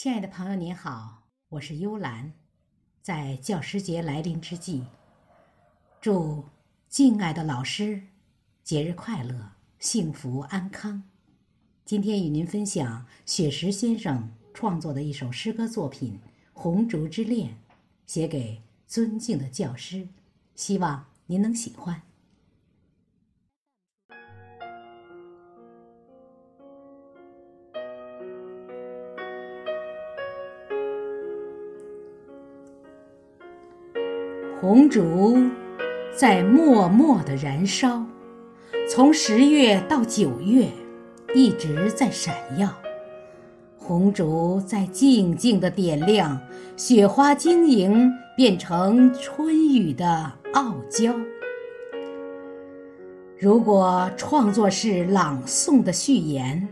亲爱的朋友，您好，我是幽兰。在教师节来临之际，祝敬爱的老师节日快乐、幸福安康。今天与您分享雪石先生创作的一首诗歌作品《红烛之恋》，写给尊敬的教师，希望您能喜欢。红烛在默默的燃烧，从十月到九月，一直在闪耀。红烛在静静的点亮，雪花晶莹，变成春雨的傲娇。如果创作是朗诵的序言，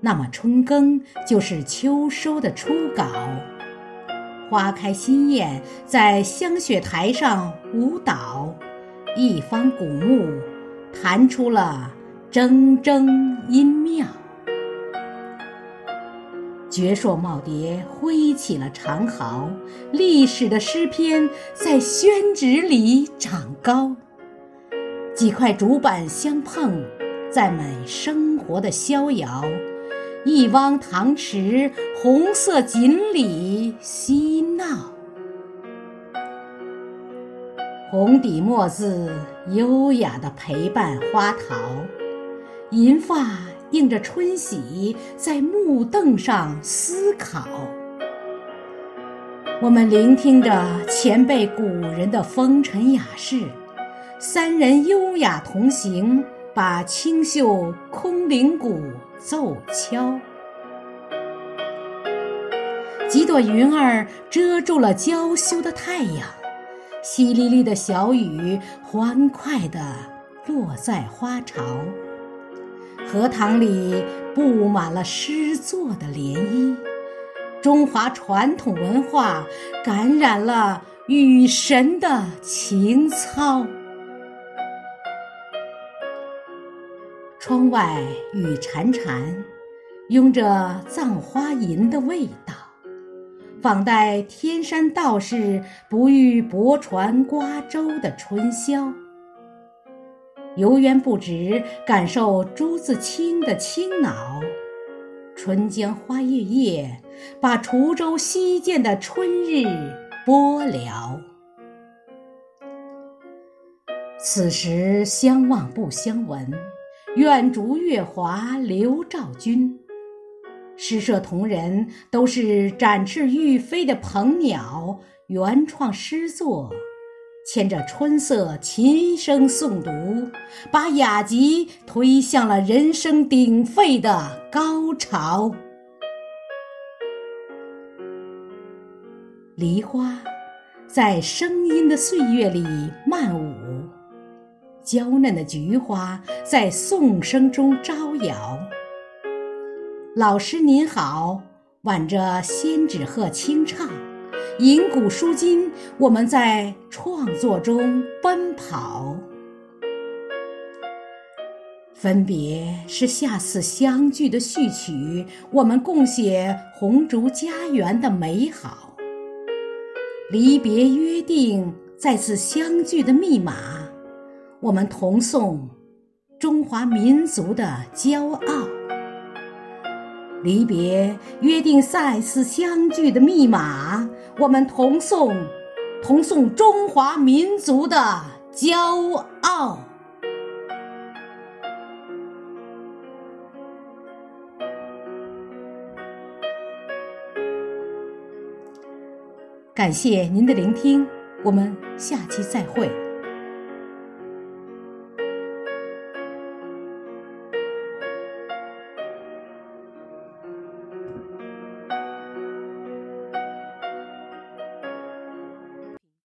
那么春耕就是秋收的初稿。花开心艳，在香雪台上舞蹈，一方古木弹出了铮铮音妙。绝硕耄耋挥起了长毫，历史的诗篇在宣纸里长高。几块竹板相碰，赞美生活的逍遥。一汪塘池，红色锦鲤嬉闹。红底墨字，优雅地陪伴花桃。银发映着春喜，在木凳上思考。我们聆听着前辈古人的风尘雅事，三人优雅同行。把清秀空灵鼓奏敲，几朵云儿遮住了娇羞的太阳，淅沥沥的小雨欢快地落在花潮，荷塘里布满了诗作的涟漪，中华传统文化感染了雨神的情操。窗外雨潺潺，拥着葬花吟的味道，仿待天山道士不遇泊船瓜洲的春宵。游园不值，感受朱自清的清脑。春江花月夜，把滁州西涧的春日播了。此时相望不相闻。愿逐月华流照君。诗社同仁都是展翅欲飞的鹏鸟，原创诗作，牵着春色琴声诵读，把雅集推向了人声鼎沸的高潮。梨花在声音的岁月里漫舞。娇嫩的菊花在颂声中招摇。老师您好，挽着仙纸鹤轻唱，吟古书今，我们在创作中奔跑。分别是下次相聚的序曲，我们共写红烛家园的美好。离别约定，再次相聚的密码。我们同颂中华民族的骄傲，离别约定再次相聚的密码。我们同颂同颂中华民族的骄傲。感谢您的聆听，我们下期再会。